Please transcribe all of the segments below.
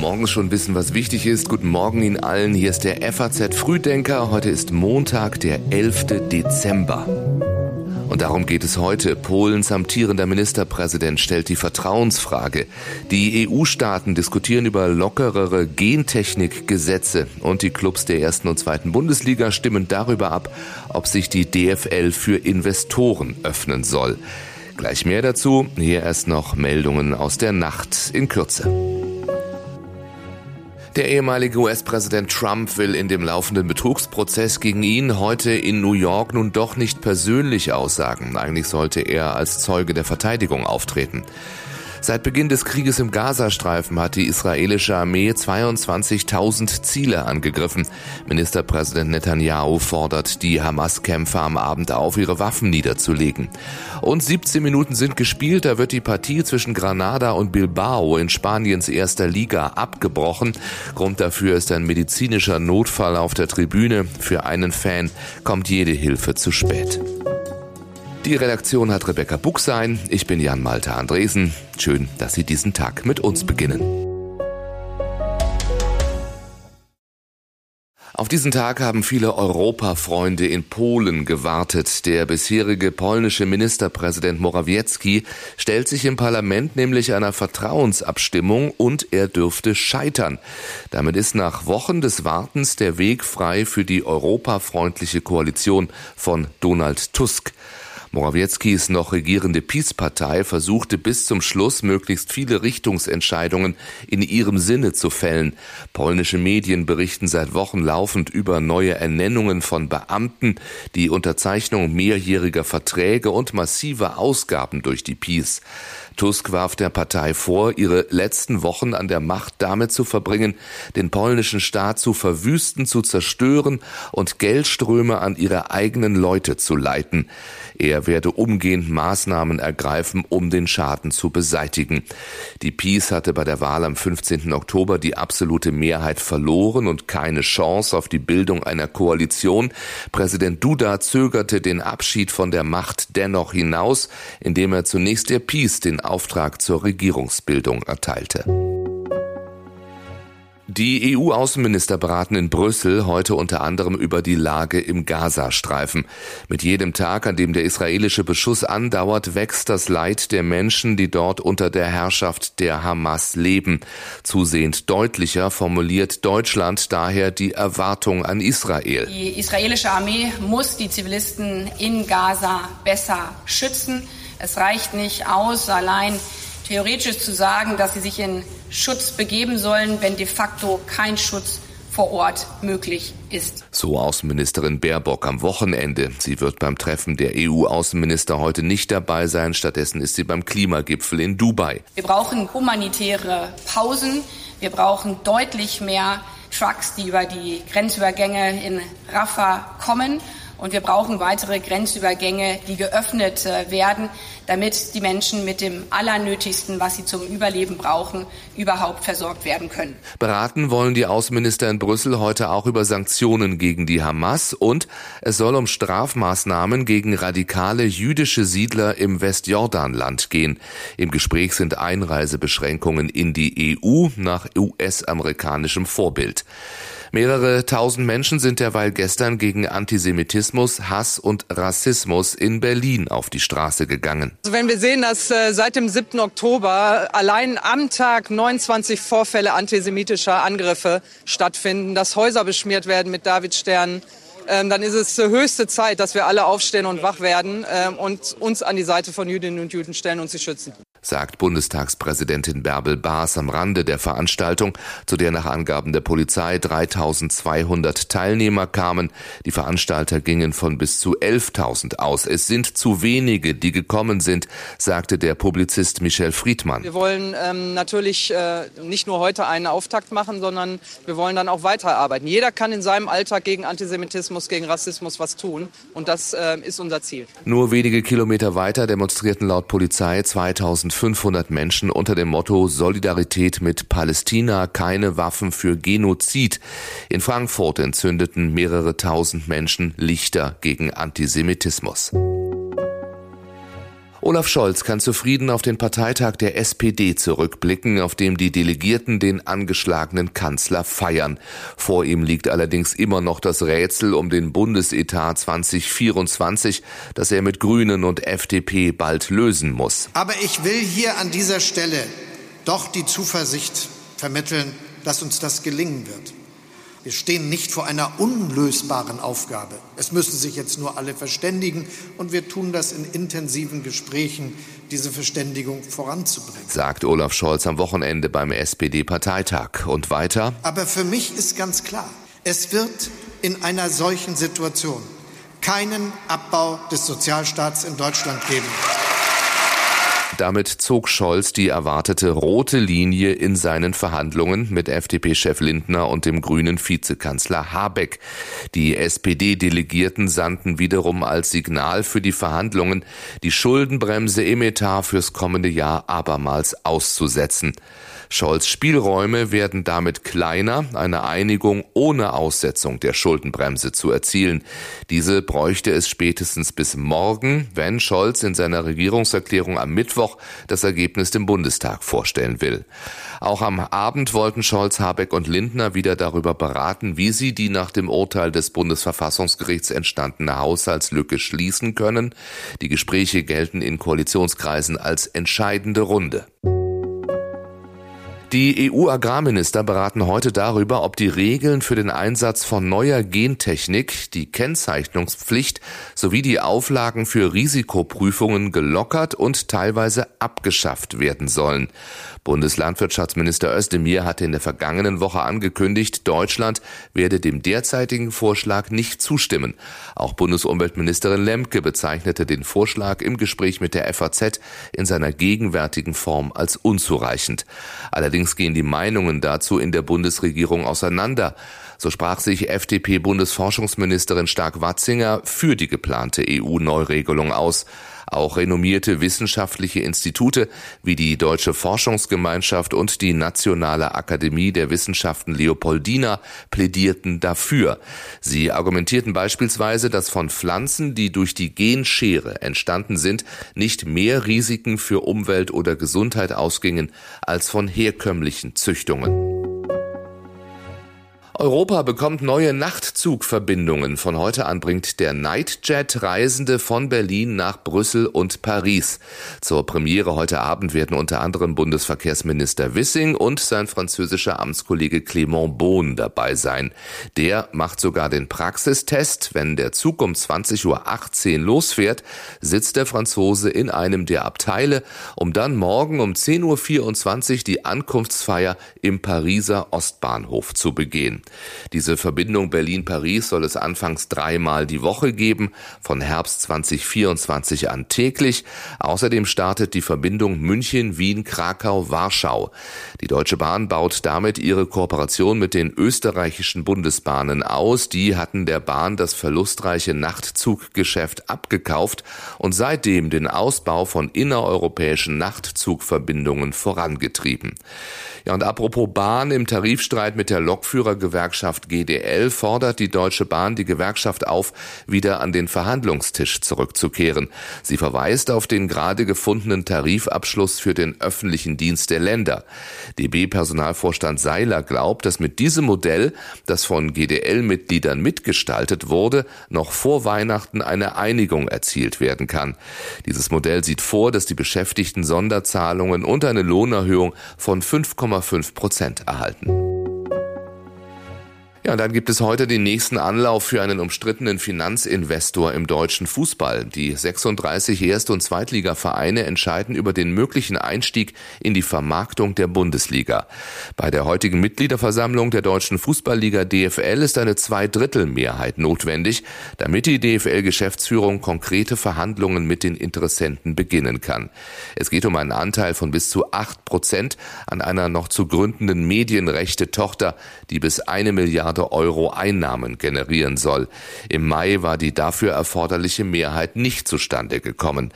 Morgens schon wissen, was wichtig ist. Guten Morgen Ihnen allen. Hier ist der FAZ Frühdenker. Heute ist Montag, der 11. Dezember. Und darum geht es heute. Polens amtierender Ministerpräsident stellt die Vertrauensfrage. Die EU-Staaten diskutieren über lockerere Gentechnikgesetze und die Clubs der ersten und zweiten Bundesliga stimmen darüber ab, ob sich die DFL für Investoren öffnen soll. Gleich mehr dazu. Hier erst noch Meldungen aus der Nacht in Kürze. Der ehemalige US-Präsident Trump will in dem laufenden Betrugsprozess gegen ihn heute in New York nun doch nicht persönlich aussagen. Eigentlich sollte er als Zeuge der Verteidigung auftreten. Seit Beginn des Krieges im Gazastreifen hat die israelische Armee 22.000 Ziele angegriffen. Ministerpräsident Netanyahu fordert die Hamas-Kämpfer am Abend auf, ihre Waffen niederzulegen. Und 17 Minuten sind gespielt, da wird die Partie zwischen Granada und Bilbao in Spaniens erster Liga abgebrochen. Grund dafür ist ein medizinischer Notfall auf der Tribüne. Für einen Fan kommt jede Hilfe zu spät. Die Redaktion hat Rebecca Buchsein. Ich bin Jan Malte Andresen. Schön, dass Sie diesen Tag mit uns beginnen. Auf diesen Tag haben viele Europafreunde in Polen gewartet. Der bisherige polnische Ministerpräsident Morawiecki stellt sich im Parlament nämlich einer Vertrauensabstimmung und er dürfte scheitern. Damit ist nach Wochen des Wartens der Weg frei für die europafreundliche Koalition von Donald Tusk. Morawieckis noch regierende Peace-Partei versuchte bis zum Schluss möglichst viele Richtungsentscheidungen in ihrem Sinne zu fällen. Polnische Medien berichten seit Wochen laufend über neue Ernennungen von Beamten, die Unterzeichnung mehrjähriger Verträge und massive Ausgaben durch die Peace. Tusk warf der Partei vor, ihre letzten Wochen an der Macht damit zu verbringen, den polnischen Staat zu verwüsten, zu zerstören und Geldströme an ihre eigenen Leute zu leiten. Er werde umgehend Maßnahmen ergreifen, um den Schaden zu beseitigen. Die Peace hatte bei der Wahl am 15. Oktober die absolute Mehrheit verloren und keine Chance auf die Bildung einer Koalition. Präsident Duda zögerte den Abschied von der Macht dennoch hinaus, indem er zunächst der Peace den Auftrag zur Regierungsbildung erteilte. Die EU-Außenminister beraten in Brüssel heute unter anderem über die Lage im Gazastreifen. Mit jedem Tag, an dem der israelische Beschuss andauert, wächst das Leid der Menschen, die dort unter der Herrschaft der Hamas leben. Zusehend deutlicher formuliert Deutschland daher die Erwartung an Israel. Die israelische Armee muss die Zivilisten in Gaza besser schützen. Es reicht nicht aus, allein theoretisch zu sagen, dass sie sich in Schutz begeben sollen, wenn de facto kein Schutz vor Ort möglich ist. So Außenministerin Baerbock am Wochenende. Sie wird beim Treffen der EU-Außenminister heute nicht dabei sein. Stattdessen ist sie beim Klimagipfel in Dubai. Wir brauchen humanitäre Pausen. Wir brauchen deutlich mehr Trucks, die über die Grenzübergänge in Rafah kommen. Und wir brauchen weitere Grenzübergänge, die geöffnet äh, werden, damit die Menschen mit dem Allernötigsten, was sie zum Überleben brauchen, überhaupt versorgt werden können. Beraten wollen die Außenminister in Brüssel heute auch über Sanktionen gegen die Hamas und es soll um Strafmaßnahmen gegen radikale jüdische Siedler im Westjordanland gehen. Im Gespräch sind Einreisebeschränkungen in die EU nach US-amerikanischem Vorbild. Mehrere tausend Menschen sind derweil gestern gegen Antisemitismus, Hass und Rassismus in Berlin auf die Straße gegangen. Also wenn wir sehen, dass äh, seit dem 7. Oktober allein am Tag 29 Vorfälle antisemitischer Angriffe stattfinden, dass Häuser beschmiert werden mit Davidsternen, ähm, dann ist es höchste Zeit, dass wir alle aufstehen und wach werden ähm, und uns an die Seite von Jüdinnen und Juden stellen und sie schützen sagt Bundestagspräsidentin Bärbel Baas am Rande der Veranstaltung, zu der nach Angaben der Polizei 3200 Teilnehmer kamen. Die Veranstalter gingen von bis zu 11.000 aus. Es sind zu wenige, die gekommen sind, sagte der Publizist Michel Friedmann. Wir wollen ähm, natürlich äh, nicht nur heute einen Auftakt machen, sondern wir wollen dann auch weiterarbeiten. Jeder kann in seinem Alltag gegen Antisemitismus, gegen Rassismus was tun und das äh, ist unser Ziel. Nur wenige Kilometer weiter demonstrierten laut Polizei 2000 1500 Menschen unter dem Motto Solidarität mit Palästina, keine Waffen für Genozid. In Frankfurt entzündeten mehrere tausend Menschen Lichter gegen Antisemitismus. Olaf Scholz kann zufrieden auf den Parteitag der SPD zurückblicken, auf dem die Delegierten den angeschlagenen Kanzler feiern. Vor ihm liegt allerdings immer noch das Rätsel um den Bundesetat 2024, das er mit Grünen und FDP bald lösen muss. Aber ich will hier an dieser Stelle doch die Zuversicht vermitteln, dass uns das gelingen wird. Wir stehen nicht vor einer unlösbaren Aufgabe. Es müssen sich jetzt nur alle verständigen und wir tun das in intensiven Gesprächen, diese Verständigung voranzubringen. Sagt Olaf Scholz am Wochenende beim SPD-Parteitag. Und weiter? Aber für mich ist ganz klar, es wird in einer solchen Situation keinen Abbau des Sozialstaats in Deutschland geben. Damit zog Scholz die erwartete rote Linie in seinen Verhandlungen mit FDP-Chef Lindner und dem grünen Vizekanzler Habeck. Die SPD-Delegierten sandten wiederum als Signal für die Verhandlungen, die Schuldenbremse im Etat fürs kommende Jahr abermals auszusetzen. Scholz Spielräume werden damit kleiner, eine Einigung ohne Aussetzung der Schuldenbremse zu erzielen. Diese bräuchte es spätestens bis morgen, wenn Scholz in seiner Regierungserklärung am Mittwoch das Ergebnis dem Bundestag vorstellen will. Auch am Abend wollten Scholz, Habeck und Lindner wieder darüber beraten, wie sie die nach dem Urteil des Bundesverfassungsgerichts entstandene Haushaltslücke schließen können. Die Gespräche gelten in Koalitionskreisen als entscheidende Runde. Die EU-Agrarminister beraten heute darüber, ob die Regeln für den Einsatz von neuer Gentechnik, die Kennzeichnungspflicht sowie die Auflagen für Risikoprüfungen gelockert und teilweise abgeschafft werden sollen. Bundeslandwirtschaftsminister Özdemir hatte in der vergangenen Woche angekündigt, Deutschland werde dem derzeitigen Vorschlag nicht zustimmen. Auch Bundesumweltministerin Lemke bezeichnete den Vorschlag im Gespräch mit der FAZ in seiner gegenwärtigen Form als unzureichend. Allerdings gehen die Meinungen dazu in der Bundesregierung auseinander. So sprach sich FDP-Bundesforschungsministerin Stark-Watzinger für die geplante EU-Neuregelung aus. Auch renommierte wissenschaftliche Institute wie die Deutsche Forschungsgemeinschaft und die Nationale Akademie der Wissenschaften Leopoldina plädierten dafür. Sie argumentierten beispielsweise, dass von Pflanzen, die durch die Genschere entstanden sind, nicht mehr Risiken für Umwelt oder Gesundheit ausgingen als von herkömmlichen Züchtungen. Europa bekommt neue Nachtzugverbindungen. Von heute an bringt der Nightjet Reisende von Berlin nach Brüssel und Paris. Zur Premiere heute Abend werden unter anderem Bundesverkehrsminister Wissing und sein französischer Amtskollege Clément Beaune dabei sein. Der macht sogar den Praxistest. Wenn der Zug um 20.18 Uhr losfährt, sitzt der Franzose in einem der Abteile, um dann morgen um 10.24 Uhr die Ankunftsfeier im Pariser Ostbahnhof zu begehen. Diese Verbindung Berlin-Paris soll es anfangs dreimal die Woche geben, von Herbst 2024 an täglich. Außerdem startet die Verbindung München, Wien, Krakau, Warschau. Die Deutsche Bahn baut damit ihre Kooperation mit den österreichischen Bundesbahnen aus. Die hatten der Bahn das verlustreiche Nachtzuggeschäft abgekauft und seitdem den Ausbau von innereuropäischen Nachtzugverbindungen vorangetrieben. Ja, und apropos Bahn, im Tarifstreit mit der Lokführergewerkschaft GDL fordert die Deutsche Bahn die Gewerkschaft auf, wieder an den Verhandlungstisch zurückzukehren. Sie verweist auf den gerade gefundenen Tarifabschluss für den öffentlichen Dienst der Länder. DB-Personalvorstand Seiler glaubt, dass mit diesem Modell, das von GDL-Mitgliedern mitgestaltet wurde, noch vor Weihnachten eine Einigung erzielt werden kann. Dieses Modell sieht vor, dass die Beschäftigten Sonderzahlungen und eine Lohnerhöhung von 5,5 5,5 Prozent erhalten. Ja, dann gibt es heute den nächsten Anlauf für einen umstrittenen Finanzinvestor im deutschen Fußball. Die 36 Erst- und Zweitligavereine entscheiden über den möglichen Einstieg in die Vermarktung der Bundesliga. Bei der heutigen Mitgliederversammlung der deutschen Fußballliga DFL ist eine Zweidrittelmehrheit notwendig, damit die DFL-Geschäftsführung konkrete Verhandlungen mit den Interessenten beginnen kann. Es geht um einen Anteil von bis zu acht Prozent an einer noch zu gründenden Medienrechte-Tochter, die bis eine Milliarde Milliarde Euro Einnahmen generieren soll. Im Mai war die dafür erforderliche Mehrheit nicht zustande gekommen.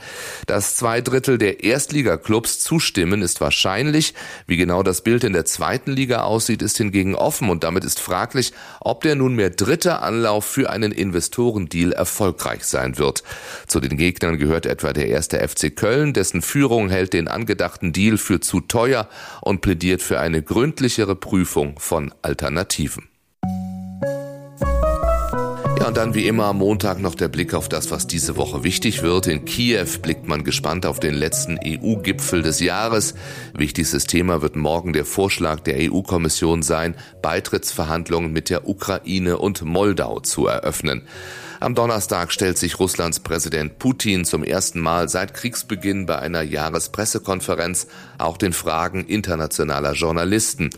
Dass zwei Drittel der Erstligaklubs zustimmen, ist wahrscheinlich. Wie genau das Bild in der zweiten Liga aussieht, ist hingegen offen und damit ist fraglich, ob der nunmehr dritte Anlauf für einen Investorendeal erfolgreich sein wird. Zu den Gegnern gehört etwa der erste FC Köln, dessen Führung hält den angedachten Deal für zu teuer und plädiert für eine gründlichere Prüfung von Alternativen. Ja, und dann wie immer am Montag noch der Blick auf das, was diese Woche wichtig wird. In Kiew blickt man gespannt auf den letzten EU-Gipfel des Jahres. Wichtigstes Thema wird morgen der Vorschlag der EU-Kommission sein, Beitrittsverhandlungen mit der Ukraine und Moldau zu eröffnen. Am Donnerstag stellt sich Russlands Präsident Putin zum ersten Mal seit Kriegsbeginn bei einer Jahrespressekonferenz auch den Fragen internationaler Journalisten.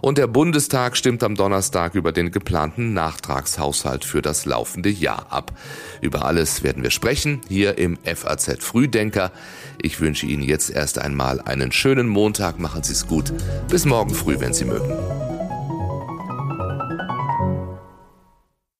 Und der Bundestag stimmt am Donnerstag über den geplanten Nachtragshaushalt für das laufende Jahr ab. Über alles werden wir sprechen hier im FAZ Frühdenker. Ich wünsche Ihnen jetzt erst einmal einen schönen Montag. Machen Sie es gut. Bis morgen früh, wenn Sie mögen.